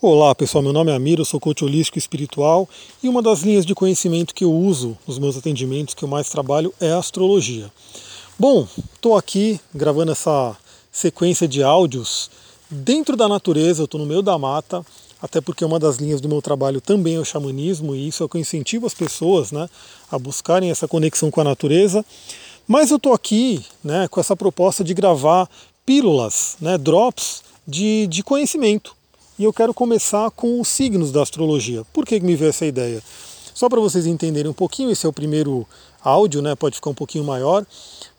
Olá pessoal, meu nome é Amir, eu sou coach holístico espiritual e uma das linhas de conhecimento que eu uso nos meus atendimentos, que eu mais trabalho, é a astrologia. Bom, estou aqui gravando essa sequência de áudios dentro da natureza, eu estou no meio da mata, até porque uma das linhas do meu trabalho também é o xamanismo e isso é o que eu incentivo as pessoas né, a buscarem essa conexão com a natureza. Mas eu estou aqui né, com essa proposta de gravar pílulas, né, drops de, de conhecimento e eu quero começar com os signos da astrologia. Por que me veio essa ideia? Só para vocês entenderem um pouquinho, esse é o primeiro áudio, né? Pode ficar um pouquinho maior,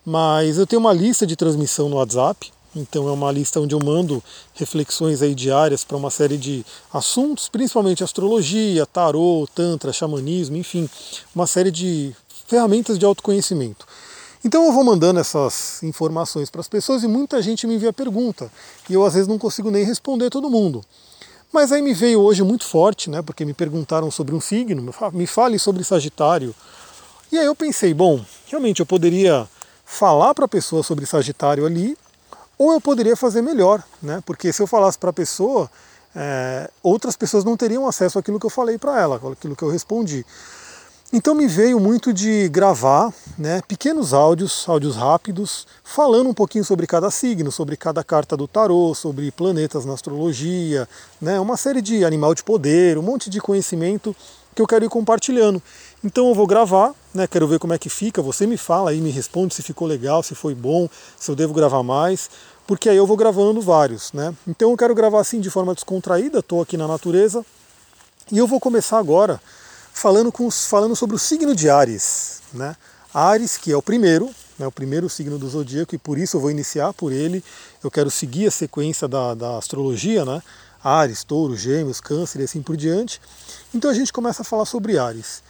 mas eu tenho uma lista de transmissão no WhatsApp. Então é uma lista onde eu mando reflexões aí diárias para uma série de assuntos, principalmente astrologia, tarô, tantra, xamanismo, enfim, uma série de ferramentas de autoconhecimento. Então eu vou mandando essas informações para as pessoas e muita gente me envia pergunta e eu às vezes não consigo nem responder todo mundo. Mas aí me veio hoje muito forte, né? Porque me perguntaram sobre um signo, me fale sobre Sagitário. E aí eu pensei, bom, realmente eu poderia falar para a pessoa sobre Sagitário ali, ou eu poderia fazer melhor, né? Porque se eu falasse para a pessoa, é, outras pessoas não teriam acesso àquilo que eu falei para ela, aquilo que eu respondi. Então me veio muito de gravar né, pequenos áudios, áudios rápidos, falando um pouquinho sobre cada signo, sobre cada carta do tarô, sobre planetas na astrologia, né, uma série de animal de poder, um monte de conhecimento que eu quero ir compartilhando. Então eu vou gravar, né, quero ver como é que fica, você me fala aí, me responde se ficou legal, se foi bom, se eu devo gravar mais, porque aí eu vou gravando vários. Né? Então eu quero gravar assim de forma descontraída, estou aqui na natureza, e eu vou começar agora falando, com, falando sobre o signo de Ares. Né? Ares, que é o primeiro, né, o primeiro signo do zodíaco, e por isso eu vou iniciar por ele. Eu quero seguir a sequência da, da astrologia, né? Ares, Touro, Gêmeos, Câncer e assim por diante. Então a gente começa a falar sobre Ares.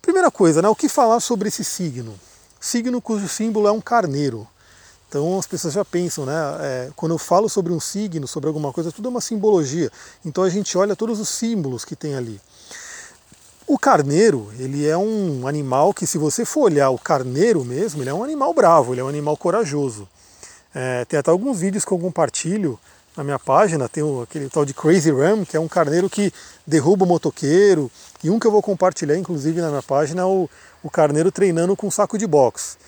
Primeira coisa, né, o que falar sobre esse signo? Signo cujo símbolo é um carneiro. Então as pessoas já pensam, né? É, quando eu falo sobre um signo, sobre alguma coisa, tudo é uma simbologia. Então a gente olha todos os símbolos que tem ali. O carneiro, ele é um animal que, se você for olhar o carneiro mesmo, ele é um animal bravo, ele é um animal corajoso. É, tem até alguns vídeos que eu compartilho na minha página, tem o, aquele tal de Crazy Ram, que é um carneiro que derruba o motoqueiro, e um que eu vou compartilhar, inclusive, na minha página, é o, o carneiro treinando com um saco de boxe.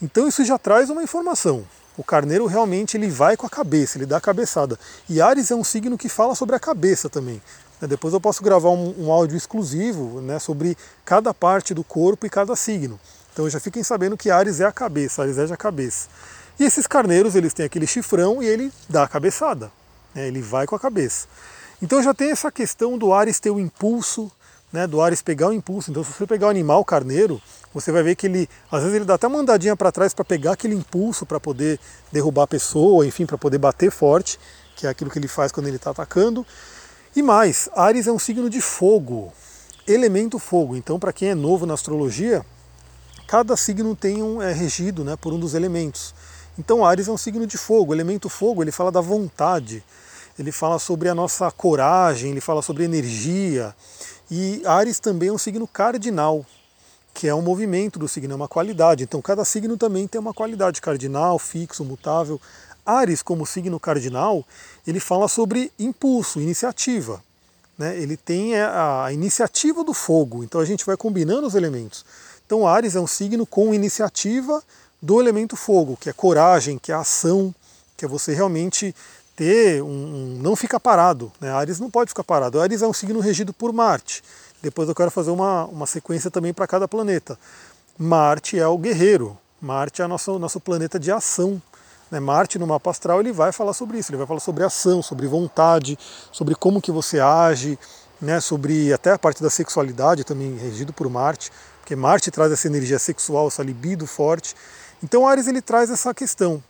Então isso já traz uma informação. O carneiro realmente ele vai com a cabeça, ele dá a cabeçada. E Ares é um signo que fala sobre a cabeça também. Né, depois eu posso gravar um, um áudio exclusivo né, sobre cada parte do corpo e cada signo. Então já fiquem sabendo que Ares é a cabeça, Ares é a cabeça. E esses carneiros, eles têm aquele chifrão e ele dá a cabeçada, né, ele vai com a cabeça. Então já tem essa questão do Ares ter o impulso, né, do Ares pegar o impulso. Então se você pegar o animal carneiro, você vai ver que ele, às vezes ele dá até uma andadinha para trás para pegar aquele impulso para poder derrubar a pessoa, enfim, para poder bater forte, que é aquilo que ele faz quando ele está atacando. E mais, Ares é um signo de fogo, elemento fogo. Então, para quem é novo na astrologia, cada signo tem um é regido, né, por um dos elementos. Então, Ares é um signo de fogo. O elemento fogo, ele fala da vontade. Ele fala sobre a nossa coragem, ele fala sobre energia. E Ares também é um signo cardinal, que é um movimento do signo, é uma qualidade. Então, cada signo também tem uma qualidade cardinal, fixo, mutável. Ares, como signo cardinal, ele fala sobre impulso, iniciativa. Né? Ele tem a iniciativa do fogo, então a gente vai combinando os elementos. Então Ares é um signo com iniciativa do elemento fogo, que é coragem, que é ação, que é você realmente ter um, um não ficar parado. Né? Ares não pode ficar parado. Ares é um signo regido por Marte. Depois eu quero fazer uma, uma sequência também para cada planeta. Marte é o guerreiro. Marte é o nosso, nosso planeta de ação. Né? Marte no mapa astral ele vai falar sobre isso, ele vai falar sobre ação, sobre vontade, sobre como que você age, né? sobre até a parte da sexualidade também regido por Marte, porque Marte traz essa energia sexual, essa libido forte. Então Ares ele traz essa questão.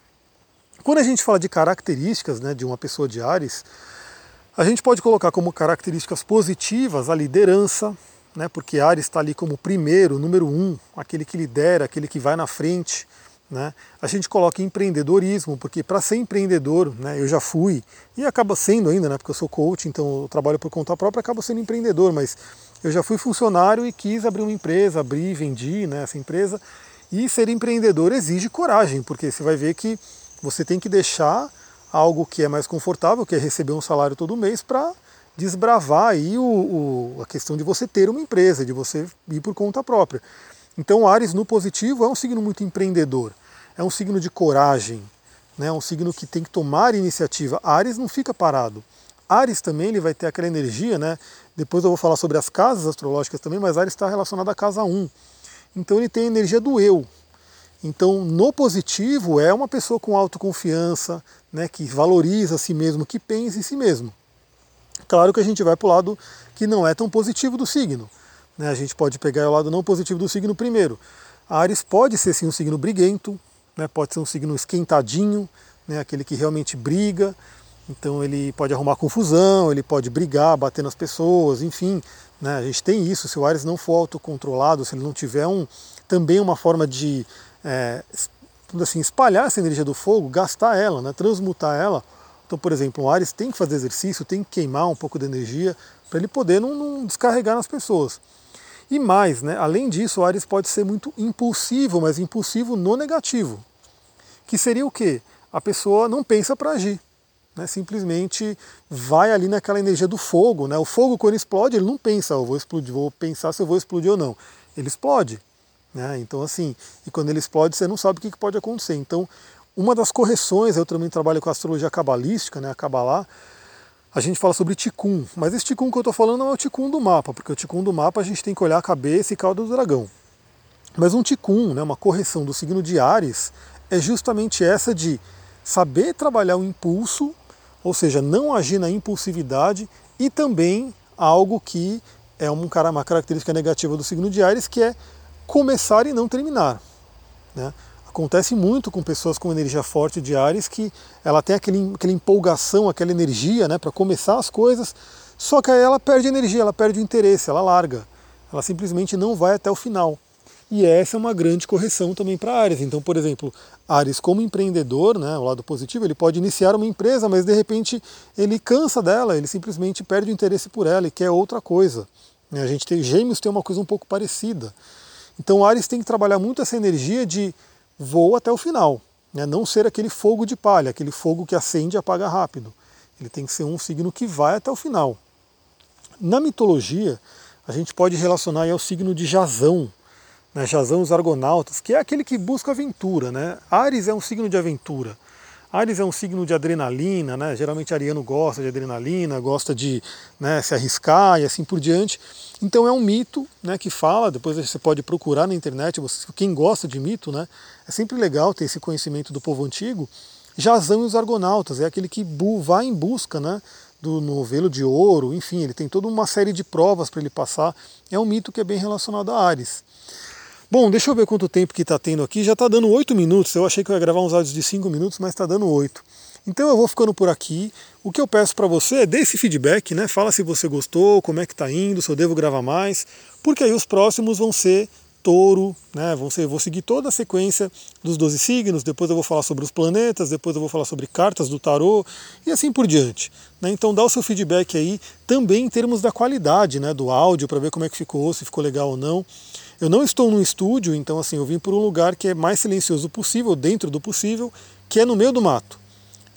Quando a gente fala de características né, de uma pessoa de Ares, a gente pode colocar como características positivas a liderança, né, porque Ares está ali como primeiro, número um, aquele que lidera, aquele que vai na frente, né? A gente coloca empreendedorismo, porque para ser empreendedor, né, eu já fui, e acaba sendo ainda, né, porque eu sou coach, então eu trabalho por conta própria, acaba sendo empreendedor, mas eu já fui funcionário e quis abrir uma empresa, abri, vendi né, essa empresa, e ser empreendedor exige coragem, porque você vai ver que você tem que deixar algo que é mais confortável, que é receber um salário todo mês, para desbravar aí o, o, a questão de você ter uma empresa, de você ir por conta própria. Então, Ares no positivo é um signo muito empreendedor, é um signo de coragem, né, é um signo que tem que tomar iniciativa. Ares não fica parado. Ares também ele vai ter aquela energia, né? Depois eu vou falar sobre as casas astrológicas também, mas Ares está relacionado à casa 1. Então ele tem a energia do eu. Então, no positivo, é uma pessoa com autoconfiança, né, que valoriza a si mesmo, que pensa em si mesmo. Claro que a gente vai para o lado que não é tão positivo do signo. Né? A gente pode pegar o lado não positivo do signo primeiro. Ares pode ser sim um signo briguento, né? pode ser um signo esquentadinho, né? aquele que realmente briga. Então ele pode arrumar confusão, ele pode brigar, bater nas pessoas, enfim. Né? A gente tem isso. Se o Ares não for autocontrolado, se ele não tiver um, também uma forma de é, assim, espalhar essa energia do fogo, gastar ela, né? transmutar ela, então, por exemplo, um Ares tem que fazer exercício, tem que queimar um pouco de energia para ele poder não, não, descarregar nas pessoas. E mais, né, além disso, o Ares pode ser muito impulsivo, mas impulsivo no negativo. Que seria o quê? A pessoa não pensa para agir. Né, simplesmente vai ali naquela energia do fogo. Né? O fogo, quando explode, ele não pensa, eu vou explodir, vou pensar se eu vou explodir ou não. Ele explode. Né? Então, assim, e quando ele explode, você não sabe o que pode acontecer. Então, uma das correções, eu também trabalho com astrologia cabalística, né, a Kabbalah, a gente fala sobre Ticum, mas esse Ticum que eu estou falando não é o Ticum do mapa, porque o Ticum do mapa a gente tem que olhar a cabeça e cauda do dragão. Mas um Ticum, né, uma correção do signo de Ares, é justamente essa de saber trabalhar o impulso, ou seja, não agir na impulsividade, e também algo que é uma característica negativa do signo de Ares, que é começar e não terminar. Né? Acontece muito com pessoas com energia forte de Ares que ela tem aquele, aquela empolgação, aquela energia né, para começar as coisas, só que aí ela perde energia, ela perde o interesse, ela larga. Ela simplesmente não vai até o final. E essa é uma grande correção também para Ares. Então, por exemplo, Ares como empreendedor, né, o lado positivo, ele pode iniciar uma empresa, mas de repente ele cansa dela, ele simplesmente perde o interesse por ela e quer outra coisa. A gente tem Gêmeos tem uma coisa um pouco parecida. Então, Ares tem que trabalhar muito essa energia de vou até o final. Né? Não ser aquele fogo de palha, aquele fogo que acende e apaga rápido. Ele tem que ser um signo que vai até o final. Na mitologia, a gente pode relacionar ao signo de Jazão, né? Jazão os Argonautas, que é aquele que busca aventura. Né? Ares é um signo de aventura. Ares é um signo de adrenalina, né? geralmente ariano gosta de adrenalina, gosta de né, se arriscar e assim por diante. Então é um mito né, que fala, depois você pode procurar na internet, você, quem gosta de mito, né, é sempre legal ter esse conhecimento do povo antigo. Jazão e os Argonautas, é aquele que vai em busca né, do novelo de ouro, enfim, ele tem toda uma série de provas para ele passar. É um mito que é bem relacionado a Ares. Bom, deixa eu ver quanto tempo que está tendo aqui. Já está dando 8 minutos. Eu achei que eu ia gravar uns áudios de 5 minutos, mas está dando 8. Então eu vou ficando por aqui. O que eu peço para você é dê esse feedback, né? Fala se você gostou, como é que está indo, se eu devo gravar mais, porque aí os próximos vão ser touro, né? Vão ser, vou seguir toda a sequência dos 12 signos, depois eu vou falar sobre os planetas, depois eu vou falar sobre cartas do tarô e assim por diante. Né? Então dá o seu feedback aí, também em termos da qualidade né, do áudio, para ver como é que ficou, se ficou legal ou não. Eu não estou no estúdio, então assim, eu vim por um lugar que é mais silencioso possível, dentro do possível, que é no meio do mato.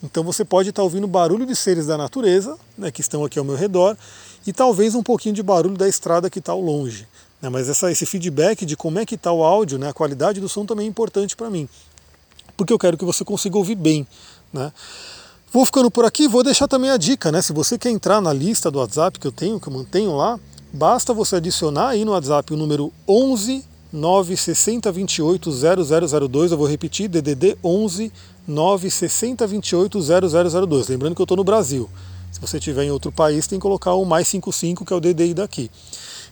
Então você pode estar ouvindo barulho de seres da natureza, né, que estão aqui ao meu redor, e talvez um pouquinho de barulho da estrada que está ao longe. Né, mas essa, esse feedback de como é que está o áudio, né, a qualidade do som também é importante para mim, porque eu quero que você consiga ouvir bem. Né. Vou ficando por aqui, vou deixar também a dica, né? Se você quer entrar na lista do WhatsApp que eu tenho, que eu mantenho lá, Basta você adicionar aí no WhatsApp o número 11 960 28 0002. Eu vou repetir, DDD 11 960 28 0002. Lembrando que eu estou no Brasil. Se você estiver em outro país, tem que colocar o mais 55, que é o DDI daqui.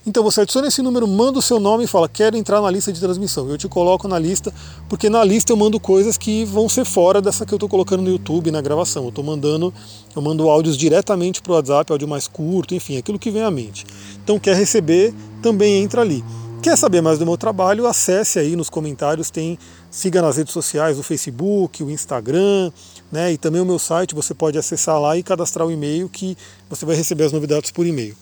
Então você adiciona esse número, manda o seu nome e fala, quero entrar na lista de transmissão. Eu te coloco na lista, porque na lista eu mando coisas que vão ser fora dessa que eu estou colocando no YouTube, na gravação. Eu estou mandando, eu mando áudios diretamente para o WhatsApp, áudio mais curto, enfim, aquilo que vem à mente. Então quer receber, também entra ali. Quer saber mais do meu trabalho? Acesse aí nos comentários, tem siga nas redes sociais, o Facebook, o Instagram, né? E também o meu site, você pode acessar lá e cadastrar o e-mail que você vai receber as novidades por e-mail.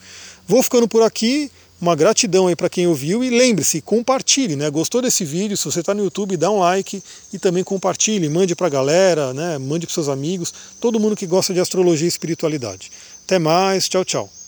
Vou ficando por aqui. Uma gratidão aí para quem ouviu e lembre-se, compartilhe, né? Gostou desse vídeo? Se você está no YouTube, dá um like e também compartilhe, mande para a galera, né? Mande para seus amigos, todo mundo que gosta de astrologia e espiritualidade. Até mais, tchau, tchau.